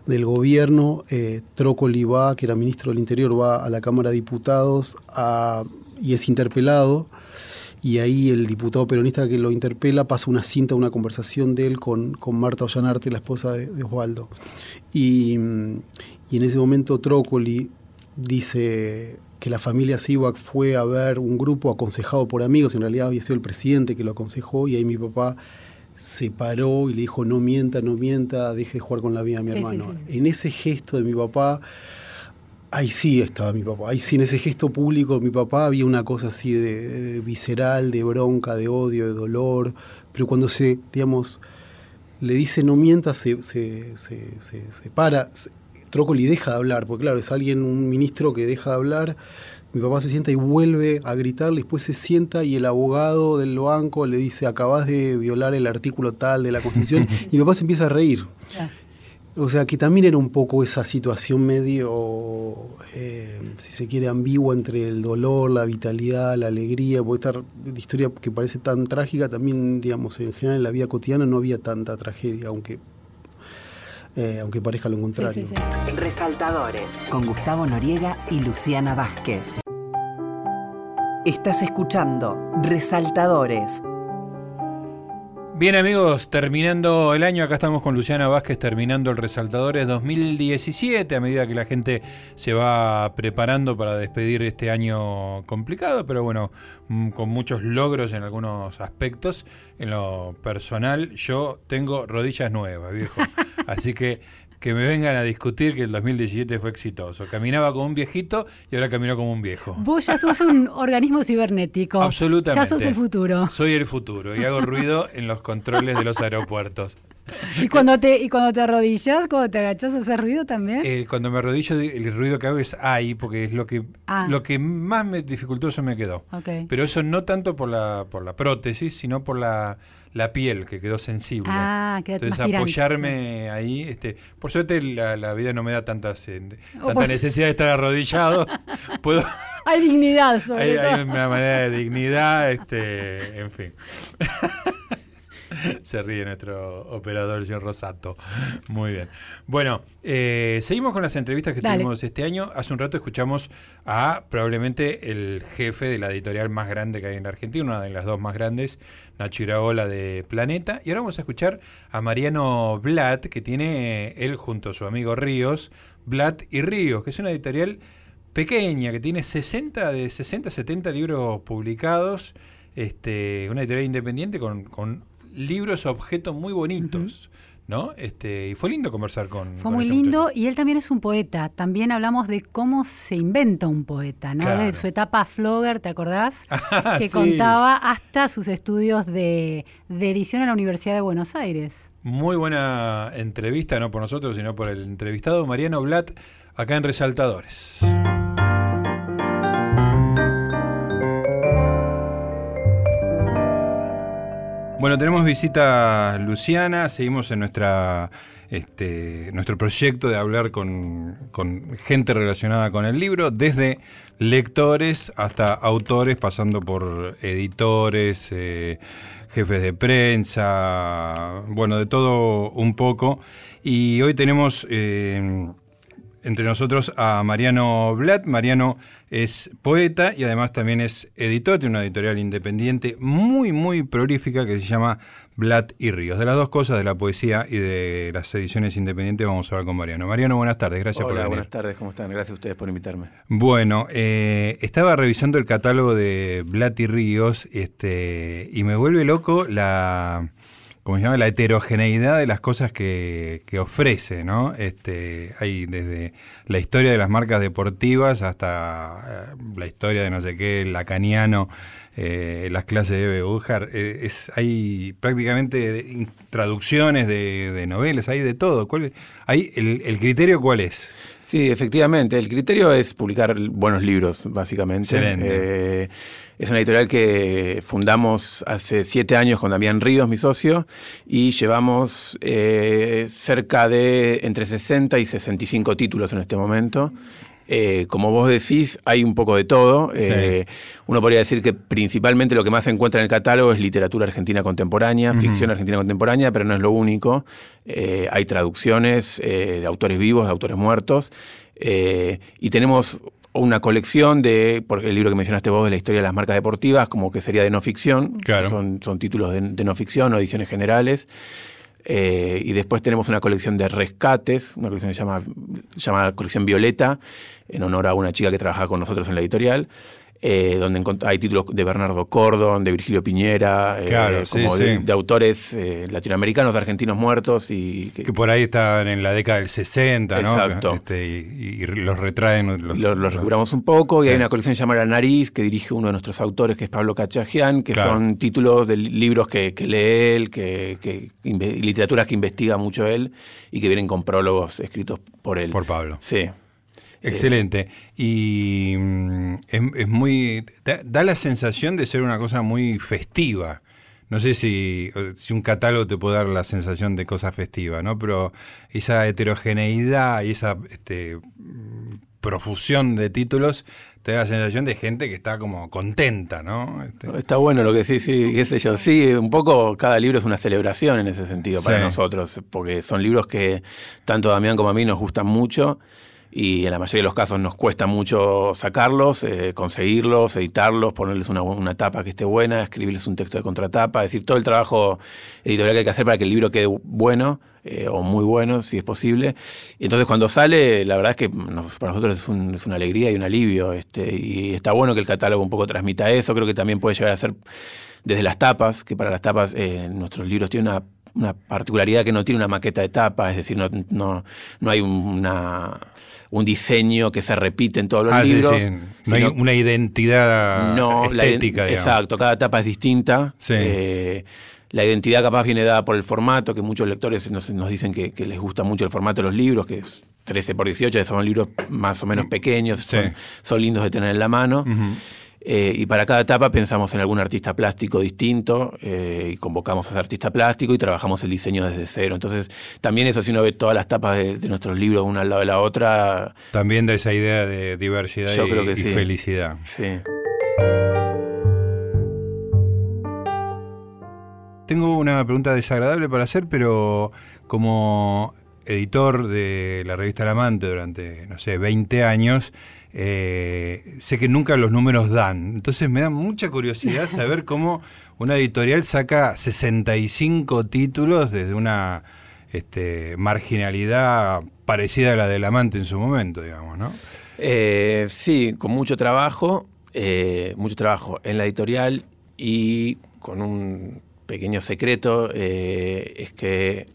S4: del gobierno, eh, Trócoli va, que era ministro del Interior, va a la Cámara de Diputados y es interpelado y ahí el diputado peronista que lo interpela pasa una cinta, una conversación de él con, con Marta Ollanarte, la esposa de, Osvaldo. Y, en ese momento Trócoli dice que la familia Sivak fue a ver un grupo aconsejado por amigos, en realidad había sido el presidente que lo aconsejó, y ahí mi papá se paró y le dijo, no mienta, no mienta, deje de jugar con la vida de mi hermano. En ese gesto de mi papá Ahí sí estaba mi papá, ahí sí en ese gesto público mi papá había una cosa así de, visceral, de bronca, de odio, de dolor, pero cuando se, digamos, le dice no mientas, se, se, se, se para, Trócoli deja de hablar, porque claro, es alguien, un ministro que deja de hablar, mi papá se sienta y vuelve a gritar, después se sienta y el abogado del banco le dice, acabas de violar el artículo tal de la Constitución, y mi papá se empieza a reír. O sea, que también era un poco esa situación medio, eh, si se quiere, ambigua entre el dolor, la vitalidad, la alegría, porque esta historia que parece tan trágica, también, digamos, en general en la vida cotidiana no había tanta tragedia, aunque, eh, aunque parezca lo contrario.
S5: Resaltadores, con Gustavo Noriega y Luciana Vázquez. Estás escuchando Resaltadores
S1: Bien amigos, terminando el año, acá estamos con Luciana Vázquez terminando el Resaltadores 2017, a medida que la gente se va preparando para despedir este año complicado, pero bueno, mm, con muchos logros en algunos aspectos. En lo personal, yo tengo rodillas nuevas, viejo. Así que que me vengan a discutir que el 2017 fue exitoso. Caminaba como un viejito y ahora camino como un viejo.
S2: Vos ya sos un organismo cibernético.
S1: Absolutamente.
S2: Ya sos el futuro.
S1: Soy el futuro y hago ruido en los controles de los aeropuertos.
S2: ¿Y cuando te, y cuando te arrodillas, cuando te agachas, haces ruido también?
S1: Eh, cuando me arrodillo, el ruido que hago es ahí, porque es lo que, ah. lo que más me dificultoso me quedó. Pero eso no tanto por la, por la prótesis, sino por la, la piel que quedó sensible.
S2: Ah,
S1: Entonces apoyarme ahí, este, por suerte la, vida no me da tantas, eh, tanta necesidad de estar arrodillado. puedo
S2: hay dignidad, sobre
S1: hay,
S2: todo.
S1: hay una manera de dignidad, este, en fin. Se ríe nuestro operador, señor Rosato. Muy bien. Bueno, eh, seguimos con las entrevistas que
S2: Dale.
S1: tuvimos este año. Hace un rato escuchamos a probablemente el jefe de la editorial más grande que hay en la Argentina, una de las dos más grandes, Nacho Iraola de Planeta. Y ahora vamos a escuchar a Mariano Blatt, que tiene él junto a su amigo Ríos, Blatt y Ríos, que es una editorial pequeña, que tiene 60 de 60, 70 libros publicados, este, una editorial independiente con, con libros objetos muy bonitos, ¿no? Este, y fue lindo conversar con
S2: Fue
S1: con
S2: muy
S1: este
S2: lindo
S1: muchacho.
S2: y él también es un poeta. También hablamos de cómo se inventa un poeta, ¿no?
S1: Claro.
S2: De su etapa flogger, ¿te acordás?
S1: Ah,
S2: que
S1: sí.
S2: contaba hasta sus estudios de, de edición en la Universidad de Buenos Aires.
S1: Muy buena entrevista, no por nosotros, sino por el entrevistado Mariano Blatt, acá en Resaltadores. Bueno, tenemos visita Luciana, seguimos en nuestra este, nuestro proyecto de hablar con, con gente relacionada con el libro, desde lectores hasta autores, pasando por editores, eh, jefes de prensa, bueno, de todo un poco. Y hoy tenemos eh, entre nosotros a Mariano Blatt. Mariano es poeta y además también es editor, tiene una editorial independiente muy, muy prolífica que se llama Blatt y Ríos. De las dos cosas, de la poesía y de las ediciones independientes, vamos a hablar con Mariano. Mariano, buenas tardes, gracias por
S6: Hola,
S1: venir.
S6: buenas tardes, ¿cómo están? Gracias a ustedes por invitarme.
S1: Bueno, eh, estaba revisando el catálogo de Blatt y Ríos este, y me vuelve loco la, ¿cómo se llama? la heterogeneidad de las cosas que, que ofrece, ¿no? Este, hay desde la historia de las marcas deportivas hasta eh, la historia de no sé qué, lacaniano, eh, las clases de Eve Bujar, eh, es, hay prácticamente in- traducciones de, de novelas, hay de todo. ¿Cuál, hay, el, ¿El criterio cuál es?
S6: Sí, efectivamente, el criterio es publicar buenos libros, básicamente.
S1: Excelente.
S6: Eh, es una editorial que fundamos hace siete años con Damián Ríos, mi socio, y llevamos eh, cerca de entre 60 y 65 títulos en este momento. Eh, como vos decís, hay un poco de todo.
S1: Sí.
S6: Eh, uno podría decir que principalmente lo que más se encuentra en el catálogo es literatura argentina contemporánea, ficción argentina contemporánea, pero no es lo único. Eh, hay traducciones de autores vivos, de autores muertos, y tenemos una colección de, porque el libro que mencionaste vos de la historia de las marcas deportivas, como que sería de no ficción,
S1: Claro.
S6: son, son títulos de, de no ficción o ediciones generales. Eh, y después tenemos una colección de rescates, una colección que se llama, llamada Colección Violeta, en honor a una chica que trabajaba con nosotros en la editorial, eh, donde hay títulos de Bernardo Cordon, de Virgilio Piñera, eh,
S1: sí,
S6: como de,
S1: sí.
S6: de autores eh, latinoamericanos, argentinos muertos y que,
S1: Que por ahí estaban en la década del 60, ¿no?
S6: Exacto.
S1: Este, y, y los retraen. Los,
S6: y lo, lo recuperamos un poco.
S1: Sí.
S6: Y hay una colección llamada La Nariz, que dirige uno de nuestros autores, que es Pablo Cachajian, que
S1: Claro.
S6: son títulos de li- libros que, que lee él, que, que literaturas que investiga mucho él y que vienen con prólogos escritos por él.
S1: Por Pablo.
S6: Sí.
S1: Excelente. Y mm, es, es muy. Da, da la sensación de ser una cosa muy festiva. No sé si, si un catálogo te puede dar la sensación de cosa festiva, ¿no? Pero esa heterogeneidad y esa este, mm, profusión de títulos te da la sensación de gente que está como contenta, ¿no? Este,
S6: Está bueno lo que sí, sí, qué sé yo. Sí, un poco cada libro es una celebración en ese sentido para
S1: Sí.
S6: nosotros, porque son libros que tanto a Damián como a mí nos gustan mucho y en la mayoría de los casos nos cuesta mucho sacarlos, eh, conseguirlos, editarlos, ponerles una, una tapa que esté buena, escribirles un texto de contratapa, es decir, todo el trabajo editorial que hay que hacer para que el libro quede bueno eh, o muy bueno, si es posible. Y entonces cuando sale, la verdad es que para nosotros es, un- es una alegría y un alivio. Este, y está bueno que el catálogo un poco transmita eso. Creo que también puede llegar a ser desde las tapas, que para las tapas eh, nuestros libros tienen una, una particularidad que no tiene una maqueta de tapa, es decir, no, no, no hay una, un diseño que se repite en todos los
S1: ah,
S6: libros.
S1: sí. No hay una identidad
S6: no, la
S1: estética, digamos.
S6: Exacto, cada etapa es distinta.
S1: Sí.
S6: Eh, la identidad capaz viene dada por el formato, que muchos lectores nos, nos dicen que, que les gusta mucho el formato de los libros, que es 13 por 18, son libros más o menos pequeños,
S1: Sí.
S6: son, son lindos de tener en la mano. Eh, y para cada etapa pensamos en algún artista plástico distinto eh, y convocamos a ese artista plástico y trabajamos el diseño desde cero. Entonces, también eso, si uno ve todas las tapas de, nuestros libros una al lado de la otra.
S1: También da esa idea de diversidad y, felicidad.
S6: Sí.
S1: Tengo una pregunta desagradable para hacer, pero como editor de la revista El Amante durante, no sé, 20 años, eh, sé que nunca los números dan. Entonces me da mucha curiosidad saber cómo una editorial saca 65 títulos desde una este, marginalidad parecida a la del amante en su momento, digamos, ¿no?
S6: Eh, sí, con mucho trabajo, eh, mucho trabajo en la editorial y con un pequeño secreto, es que,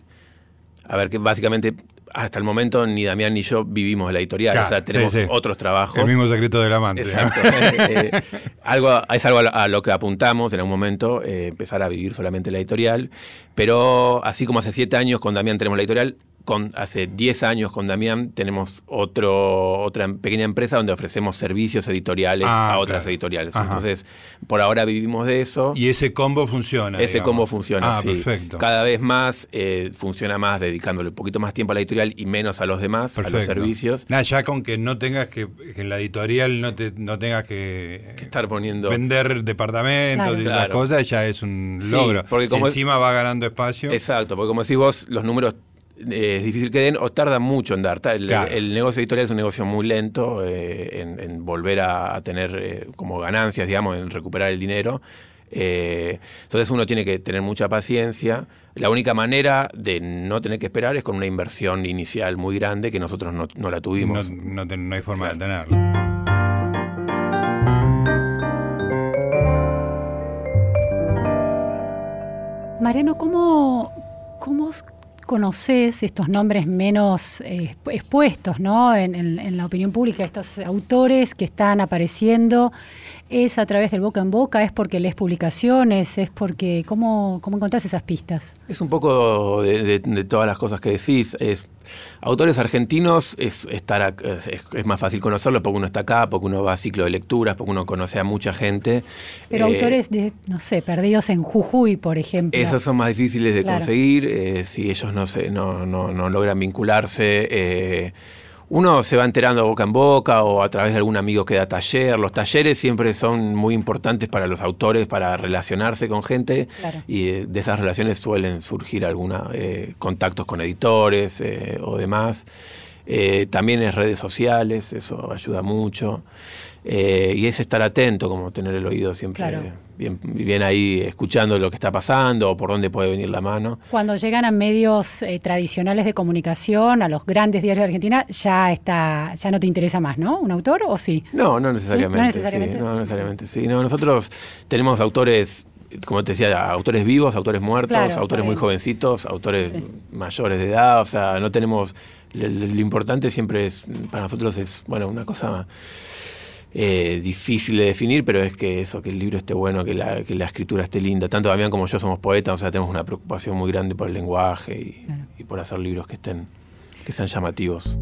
S6: a ver, que básicamente hasta el momento ni Damián ni yo vivimos la editorial, o sea, tenemos otros trabajos.
S1: El mismo secreto del amante.
S6: Exacto. Eh, eh, algo, es algo a lo que apuntamos en algún momento, eh, empezar a vivir solamente la editorial, pero así como hace siete años con Damián tenemos la editorial, con, hace 10 años con Damián tenemos otro, otra pequeña empresa donde ofrecemos servicios editoriales ah, a otras editoriales. Entonces, por ahora vivimos de eso.
S1: Y ese combo funciona.
S6: Ese combo funciona, ah, Perfecto. Cada vez más eh, funciona más dedicándole un poquito más tiempo a la editorial y menos a los demás, a los servicios.
S1: Nada, ya con que no tengas que, en la editorial no, te, no tengas que,
S6: estar poniendo...
S1: Vender departamentos y esas cosas ya es un logro. porque como encima va ganando espacio.
S6: Exacto, porque como decís vos, los números eh, es difícil que den o tardan mucho en dar. El, negocio editorial es un negocio muy lento eh, en, volver a, tener eh, como ganancias, digamos, en recuperar el dinero. entonces uno tiene que tener mucha paciencia. La única manera de no tener que esperar es con una inversión inicial muy grande que nosotros no, la tuvimos.
S1: No, hay forma de tenerla.
S2: Mariano, ¿cómo, cómo conoces estos nombres menos eh, expuestos ¿no? En, la opinión pública, estos autores que están apareciendo? ¿Es a través del boca en boca? ¿Es porque lees publicaciones? ¿Es porque cómo, cómo encontrás esas pistas?
S6: Es un poco de, de todas las cosas que decís. Es Autores argentinos es, estar, es, más fácil conocerlos porque uno está acá, porque uno va a ciclo de lecturas, porque uno conoce a mucha gente.
S2: Pero eh, autores de, no sé, perdidos en Jujuy, por ejemplo.
S6: Esos son más difíciles de conseguir eh, si ellos no, se, no, no, no logran vincularse. Eh, uno se va enterando boca en boca o a través de algún amigo que da taller. Los talleres siempre son muy importantes para los autores para relacionarse con gente y de esas relaciones suelen surgir algunos eh, contactos con editores eh, o demás. Eh, también en redes sociales, eso ayuda mucho. Eh, y es estar atento, como tener el oído siempre bien, bien, ahí escuchando lo que está pasando o por dónde puede venir la mano.
S2: Cuando llegan a medios eh, tradicionales de comunicación, a los grandes diarios de Argentina, ya está, ya no te interesa más, ¿no? ¿Un autor o sí?
S6: No, no necesariamente. ¿No necesariamente? Sí, no necesariamente, sí. No, nosotros tenemos autores como te decía, autores vivos, autores muertos, autores muy jovencitos, autores mayores de edad, o sea, no tenemos, lo, importante siempre es, para nosotros es, bueno, una cosa eh, difícil de definir, pero es que eso, que el libro esté bueno, que la, que la escritura esté linda. Tanto Damián como yo somos poetas, o sea, tenemos una preocupación muy grande por el lenguaje y, y por hacer libros que estén, que sean llamativos.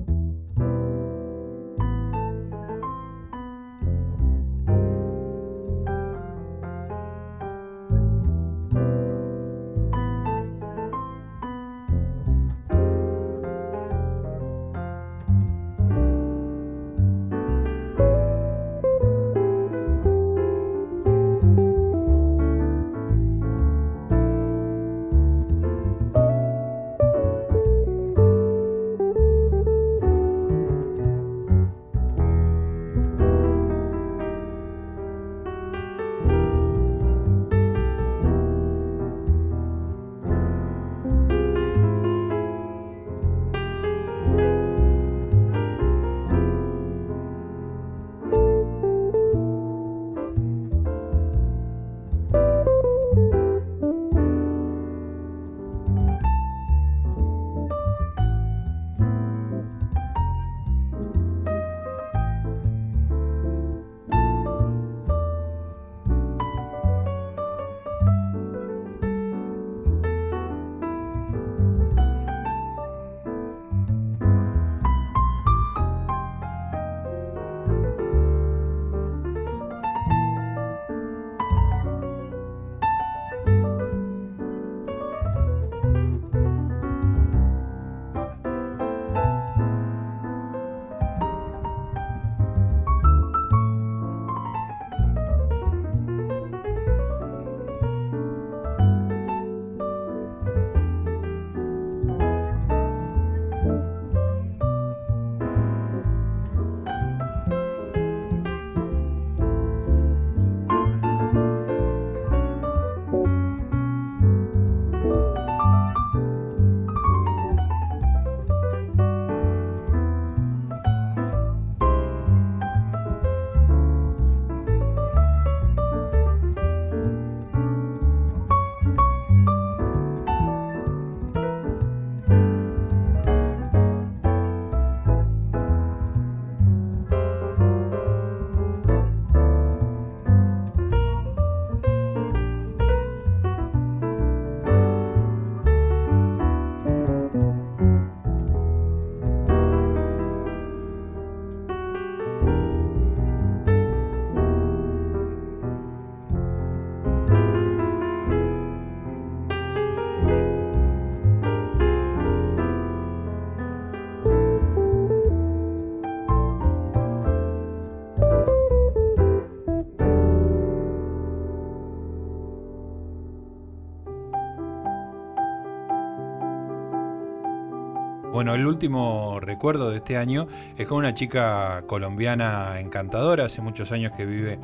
S1: Bueno, el último recuerdo de este año es con una chica colombiana encantadora, hace muchos años que vive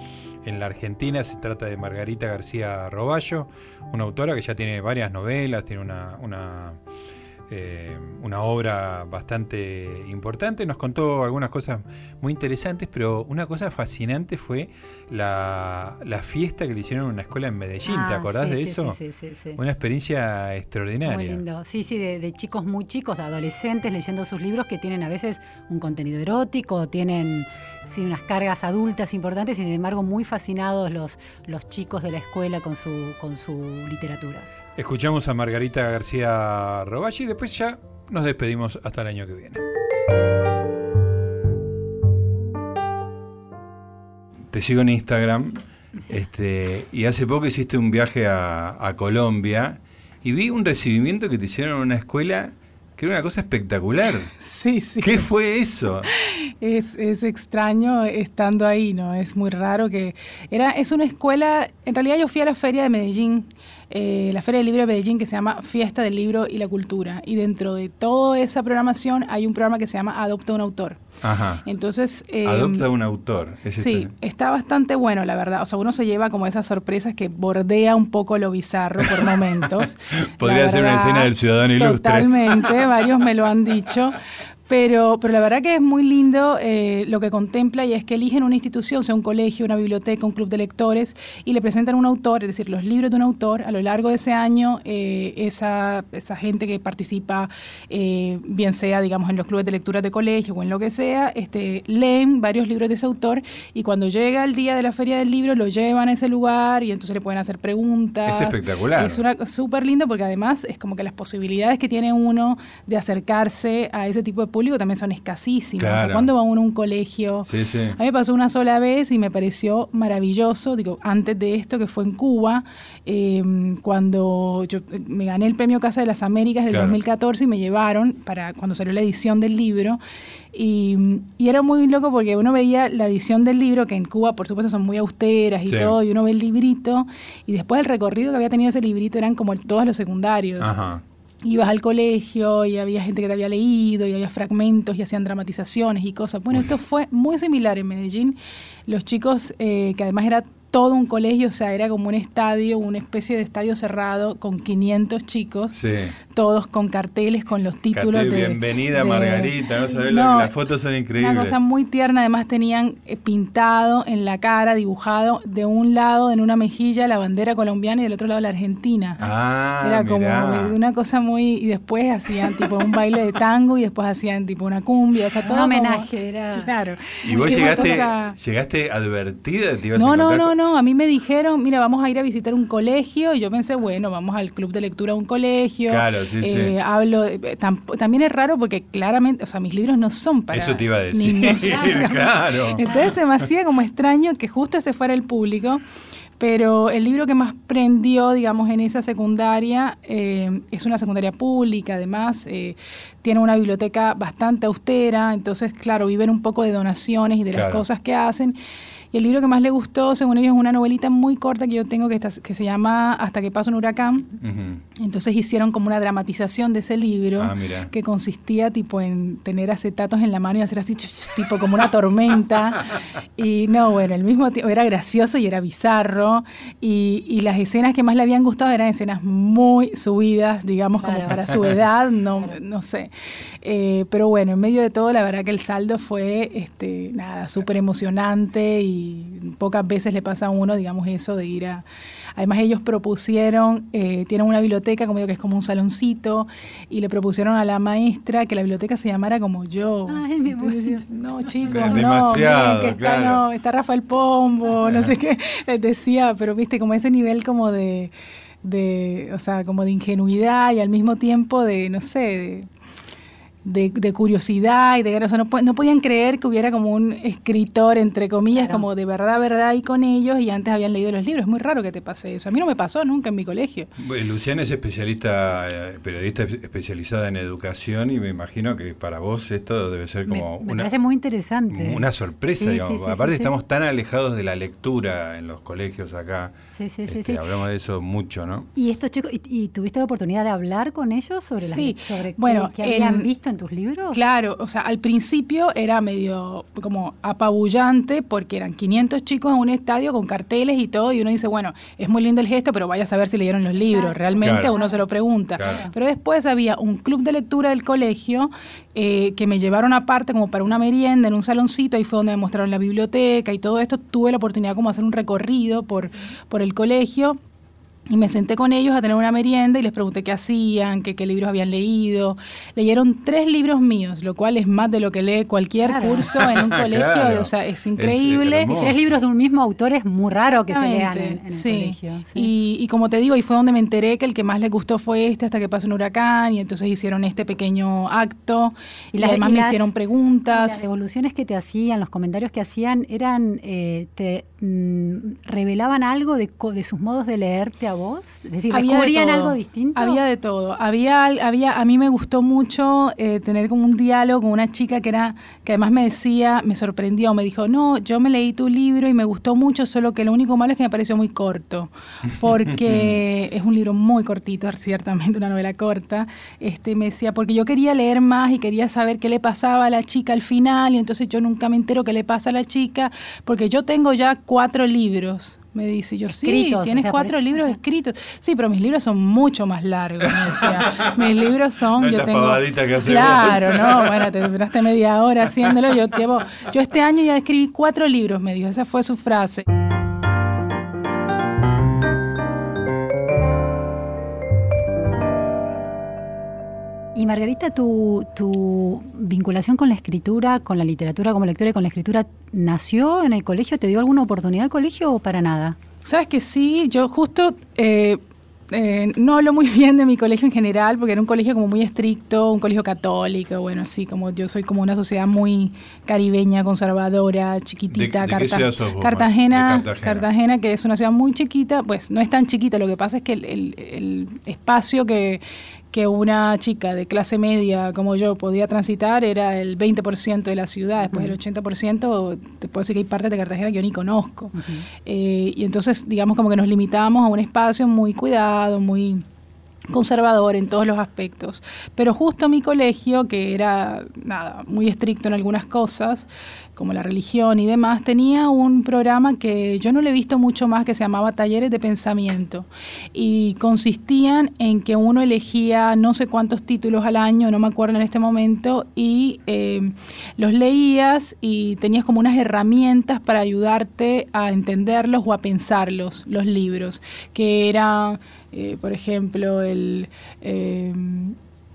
S1: en la Argentina. Se trata de Margarita García Roballo, una autora que ya tiene varias novelas, tiene una, una eh, una obra bastante importante. Nos contó algunas cosas muy interesantes, pero una cosa fascinante fue la, fiesta que le hicieron en una escuela en Medellín. ¿Te ah, acordás de eso? Sí, sí, sí, Una experiencia extraordinaria.
S2: Muy lindo. Sí, sí, de, chicos muy chicos, de adolescentes leyendo sus libros que tienen a veces un contenido erótico, tienen sí, unas cargas adultas importantes sin embargo muy fascinados los, los chicos de la escuela con su, con su literatura.
S1: Escuchamos a Margarita García Roballi y después ya nos despedimos hasta el año que viene. Te sigo en Instagram este, y hace poco hiciste un viaje a, a Colombia y vi un recibimiento que te hicieron en una escuela que era una cosa espectacular.
S7: Sí, sí.
S1: ¿Qué fue eso?
S7: Es, es, extraño estando ahí, ¿no? Es muy raro que... Era, es una escuela... En realidad yo fui a la feria de Medellín eh, la Feria del Libro de Medellín que se llama Fiesta del Libro y la Cultura. Y dentro de toda esa programación hay un programa que se llama Adopta un Autor.
S1: Ajá.
S7: Entonces...
S1: Eh, Adopta un autor.
S7: sí, está bastante bueno, la verdad. O sea, uno se lleva como esas sorpresas que bordea un poco lo bizarro por momentos.
S1: Podría ser una escena del ciudadano ilustre.
S7: Totalmente, varios me lo han dicho. Pero, pero la verdad que es muy lindo eh, lo que contempla y es que eligen una institución, sea un colegio, una biblioteca, un club de lectores, y le presentan un autor, es decir, los libros de un autor. A lo largo de ese año, eh, esa, esa gente que participa, eh, bien sea, digamos, en los clubes de lectura de colegio o en lo que sea, este, leen varios libros de ese autor y cuando llega el día de la feria del libro lo llevan a ese lugar y entonces le pueden hacer preguntas.
S1: Es espectacular.
S7: Es súper lindo porque además es como que las posibilidades que tiene uno de acercarse a ese tipo de público también son escasísimas. ¿Cuándo va uno a un colegio?
S1: Sí, sí.
S7: A mí me pasó una sola vez y me pareció maravilloso, digo, antes de esto que fue en Cuba, em, cuando yo eh, me gané el premio Casa de las Américas del 2014 y me llevaron para cuando salió la edición del libro. Y, era muy loco porque uno veía la edición del libro, que en Cuba por supuesto son muy austeras y todo, y uno ve el librito, y después el recorrido que había tenido ese librito eran como todos los secundarios. Ajá ibas al colegio y había gente que te había leído y había fragmentos y hacían dramatizaciones y cosas. Bueno, esto fue muy similar en Medellín. Los chicos, eh, que además era todo un colegio, o sea, era como un estadio, una especie de estadio cerrado con 500 chicos, todos con carteles con los títulos de...
S1: Bienvenida Margarita, no sabes, las fotos son increíbles.
S7: Una cosa muy tierna, además tenían eh, pintado en la cara, dibujado de un lado, en una mejilla, la bandera colombiana y del otro lado la argentina.
S1: Ah,
S7: Era como una cosa muy... Y después hacían tipo un baile de tango y después hacían tipo una cumbia, o sea, todo...
S2: Un homenaje, era...
S7: Claro.
S1: ¿Y vos llegaste, llegaste advertida?
S7: Te ibas no, no, no, no a mí me dijeron, mira, vamos a ir a visitar un colegio y yo pensé, bueno, vamos al club de lectura de un colegio.
S1: Claro, sí, sí.
S7: Eh, hablo, también es raro porque claramente, o sea, mis libros no son para
S1: Eso te iba a decir, claro.
S7: Entonces se me hacía como extraño que justo ese fuera el público. Pero el libro que más prendió, digamos, en esa secundaria eh, es una secundaria pública, además eh, tiene una biblioteca bastante austera, entonces, claro, viven un poco de donaciones y de las cosas que hacen. Y el libro que más le gustó, según ellos, es una novelita muy corta que yo tengo que, que se llama Hasta que pasa un huracán. Entonces hicieron como una dramatización de ese libro
S1: ah,
S7: que consistía tipo en tener acetatos en la mano y hacer así tipo como una tormenta. y no, bueno, el mismo tiempo era gracioso y era bizarro. Y, las escenas que más le habían gustado eran escenas muy subidas, digamos, como para su edad, no, no sé. Eh, pero bueno, en medio de todo, la verdad que el saldo fue este, nada, súper emocionante y pocas veces le pasa a uno, digamos, eso de ir a... Además ellos propusieron, eh, tienen una biblioteca, como digo, que es como un saloncito, y le propusieron a la maestra que la biblioteca se llamara como yo.
S2: Ay, mi
S7: no, chicos, no, que está, no, está Rafael Pombo, no sé qué, les decía, pero viste, como ese nivel como de de, o sea, como de ingenuidad y al mismo tiempo de, no sé, de, de, curiosidad y de o sea, no, no, podían creer que hubiera como un escritor, entre comillas, como de verdad, verdad y con ellos y antes habían leído los libros. Es muy raro que te pase eso. A mí no me pasó nunca en mi colegio.
S1: Luciana es especialista, eh, periodista especializada en educación y me imagino que para vos esto debe ser como
S2: me, una... parece muy interesante.
S1: Una sorpresa, digamos. Aparte estamos tan alejados de la lectura en los colegios acá.
S2: Sí, sí, sí,
S1: este, Hablamos de eso mucho, ¿no?
S2: Y estos chicos, ¿y, tuviste la oportunidad de hablar con ellos sobre,
S7: sí.
S2: sobre
S7: bueno,
S2: qué, habían visto en tus libros?
S7: Claro, o sea, al principio era medio como apabullante porque eran 500 chicos en un estadio con carteles y todo y uno dice, bueno, es muy lindo el gesto, pero vaya a saber si leyeron los libros. Realmente uno se lo pregunta. Pero después había un club de lectura del colegio eh, que me llevaron aparte como para una merienda en un saloncito, ahí fue donde me mostraron la biblioteca y todo esto. Tuve la oportunidad como de hacer un recorrido por, por el colegio y me senté con ellos a tener una merienda y les pregunté qué hacían, qué, qué libros habían leído. Leyeron tres libros míos, lo cual es más de lo que lee cualquier curso en un colegio. O sea, es increíble.
S2: tres libros de un mismo autor es muy raro que se lean en, el colegio.
S7: Y, y, como te digo, y fue donde me enteré que el que más les gustó fue este hasta que pasó un huracán y entonces hicieron este pequeño acto y, además me hicieron preguntas.
S2: Las evoluciones que te hacían, los comentarios que hacían, eran, eh, te mm, revelaban algo de, de sus modos de leerte a vos? Es decir,
S7: había
S2: algo distinto?
S7: Había de todo. Había, había, a mí me gustó mucho eh, tener como un diálogo con una chica que era, que además me decía, me sorprendió, me dijo, no, yo me leí tu libro y me gustó mucho, solo que lo único malo es que me pareció muy corto, porque es un libro muy cortito, ciertamente una novela corta. Este, me decía, porque yo quería leer más y quería saber qué le pasaba a la chica al final, y entonces yo nunca me entero qué le pasa a la chica, porque yo tengo ya cuatro libros me dice, yo sí, tienes cuatro libros escritos. Sí, pero mis libros son mucho más largos, me decía. mis libros son, yo tengo... Que claro, no, bueno, te duraste media hora haciéndolo. Yo llevo, yo este año ya escribí cuatro libros, me dijo, esa fue su frase.
S2: Y Margarita, tu, tu, vinculación con la escritura, con la literatura como lectora y con la escritura, ¿nació en el colegio? ¿Te dio alguna oportunidad de colegio o para nada?
S7: Sabes que sí, yo justo eh, eh, no hablo muy bien de mi colegio en general, porque era un colegio como muy estricto, un colegio católico, bueno, así como yo soy como una sociedad muy caribeña, conservadora, chiquitita. Cartagena, Cartagena, que es una ciudad muy chiquita, pues no es tan chiquita, lo que pasa es que el espacio que, que una chica de clase media como yo podía transitar era el 20% de la ciudad, después el 80% te puedo decir que hay partes de Cartagena que yo ni conozco. Eh, y entonces, digamos, como que nos limitamos a un espacio muy cuidado, muy conservador en todos los aspectos. Pero justo mi colegio, que era nada, muy estricto en algunas cosas, como la religión y demás, tenía un programa que yo no le he visto mucho más que se llamaba Talleres de Pensamiento. Y consistían en que uno elegía no sé cuántos títulos al año, no me acuerdo en este momento, y eh, los leías y tenías como unas herramientas para ayudarte a entenderlos o a pensarlos, los libros, que era eh, por ejemplo, el eh,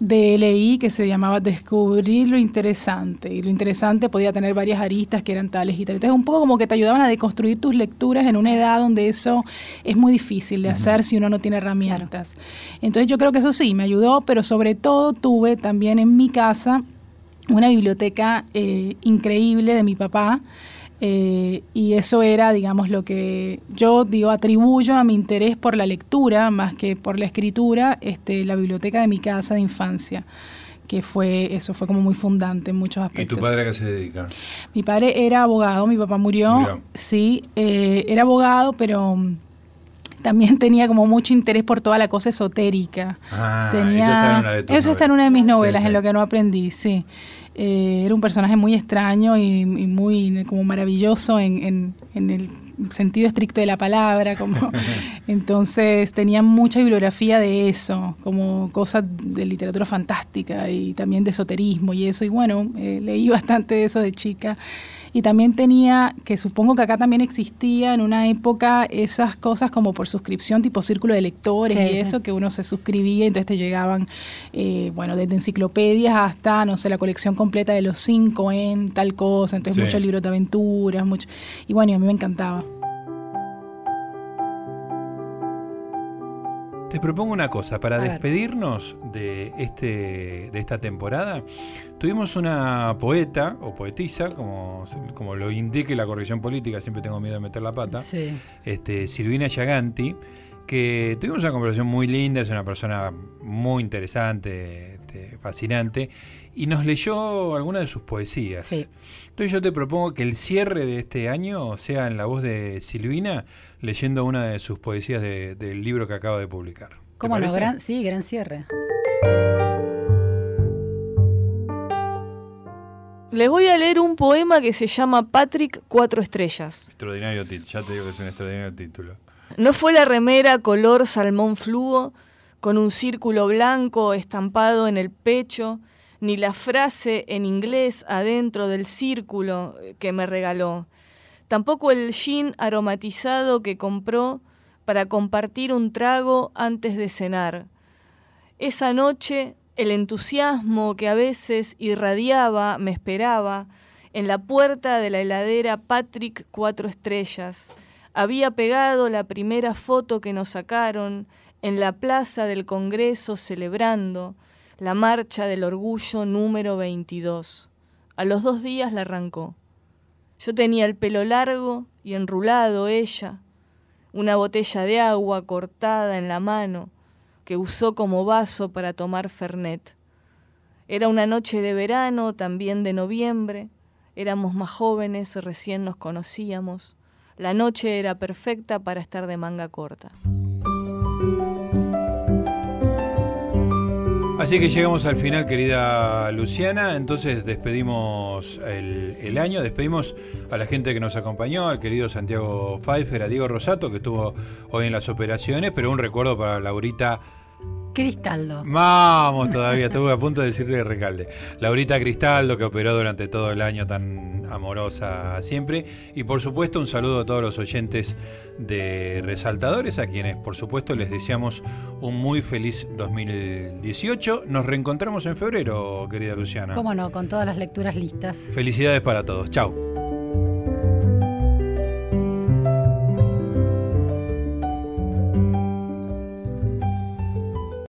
S7: DLI que se llamaba Descubrir lo interesante. Y lo interesante podía tener varias aristas que eran tales y tales. Entonces, un poco como que te ayudaban a deconstruir tus lecturas en una edad donde eso es muy difícil de hacer si uno no tiene herramientas. Entonces, yo creo que eso sí, me ayudó, pero sobre todo tuve también en mi casa una biblioteca eh, increíble de mi papá. Eh, y eso era, digamos, lo que yo digo, atribuyo a mi interés por la lectura más que por la escritura, este, la biblioteca de mi casa de infancia que fue, eso fue como muy fundante en muchos aspectos.
S1: ¿Y tu padre a qué se dedica?
S7: Mi padre era abogado, mi papá murió, sí, eh, era abogado, pero también tenía como mucho interés por toda la cosa esotérica.
S1: Ah, eso está en una de,
S7: eso está en una de mis novelas, en lo que no aprendí, sí. Eh, era un personaje muy extraño y, muy como maravilloso en, el sentido estricto de la palabra. Como, entonces tenía mucha bibliografía de eso, como cosas de literatura fantástica y también de esoterismo y eso. Y bueno, eh, leí bastante de eso de chica y también tenía, que supongo que acá también existía en una época esas cosas como por suscripción, tipo círculo de lectores y eso, que uno se suscribía y entonces te llegaban, eh, bueno, desde enciclopedias hasta, no sé, la colección completa de los cinco en tal cosa, entonces muchos libros de aventuras, mucho, y bueno, y a mí me encantaba.
S1: Te propongo una cosa, para despedirnos de, este, de esta temporada, tuvimos una poeta o poetisa, como, como lo indique la corrección política, siempre tengo miedo de meter la pata, este, Silvina Yaganti, que tuvimos una conversación muy linda, es una persona muy interesante, este, fascinante, y nos leyó algunas de sus poesías. Entonces yo te propongo que el cierre de este año sea en la voz de Silvina, leyendo una de sus poesías del libro que acaba de publicar.
S2: ¿Cómo no? sí, gran cierre.
S8: Les voy a leer un poema que se llama Patrick Cuatro Estrellas.
S1: Extraordinario título, ya te digo que es un extraordinario título.
S8: No fue la remera color salmón fluo, con un círculo blanco estampado en el pecho, ni la frase en inglés adentro del círculo que me regaló. Tampoco el gin aromatizado que compró para compartir un trago antes de cenar. Esa noche el entusiasmo que a veces irradiaba me esperaba en la puerta de la heladera Patrick Cuatro Estrellas. Había pegado la primera foto que nos sacaron en la plaza del Congreso celebrando la marcha del orgullo número 22. A los dos días la arrancó. Yo tenía el pelo largo y enrulado ella, una botella de agua cortada en la mano, que usó como vaso para tomar Fernet. Era una noche de verano, también de noviembre, éramos más jóvenes, recién nos conocíamos. La noche era perfecta para estar de manga corta.
S1: Así que llegamos al final, querida Luciana. Entonces despedimos el, el, año, despedimos a la gente que nos acompañó, al querido Santiago Pfeiffer, a Diego Rosato, que estuvo hoy en las operaciones, pero un recuerdo para Laurita
S2: Cristaldo.
S1: Vamos, todavía estuve a punto de decirle Recalde. Laurita Cristaldo, que operó durante todo el año tan amorosa siempre. Y por supuesto, un saludo a todos los oyentes de Resaltadores, a quienes por supuesto les deseamos un muy feliz 2018. Nos reencontramos en febrero, querida Luciana.
S2: Cómo no, con todas las lecturas listas.
S1: Felicidades para todos. Chao.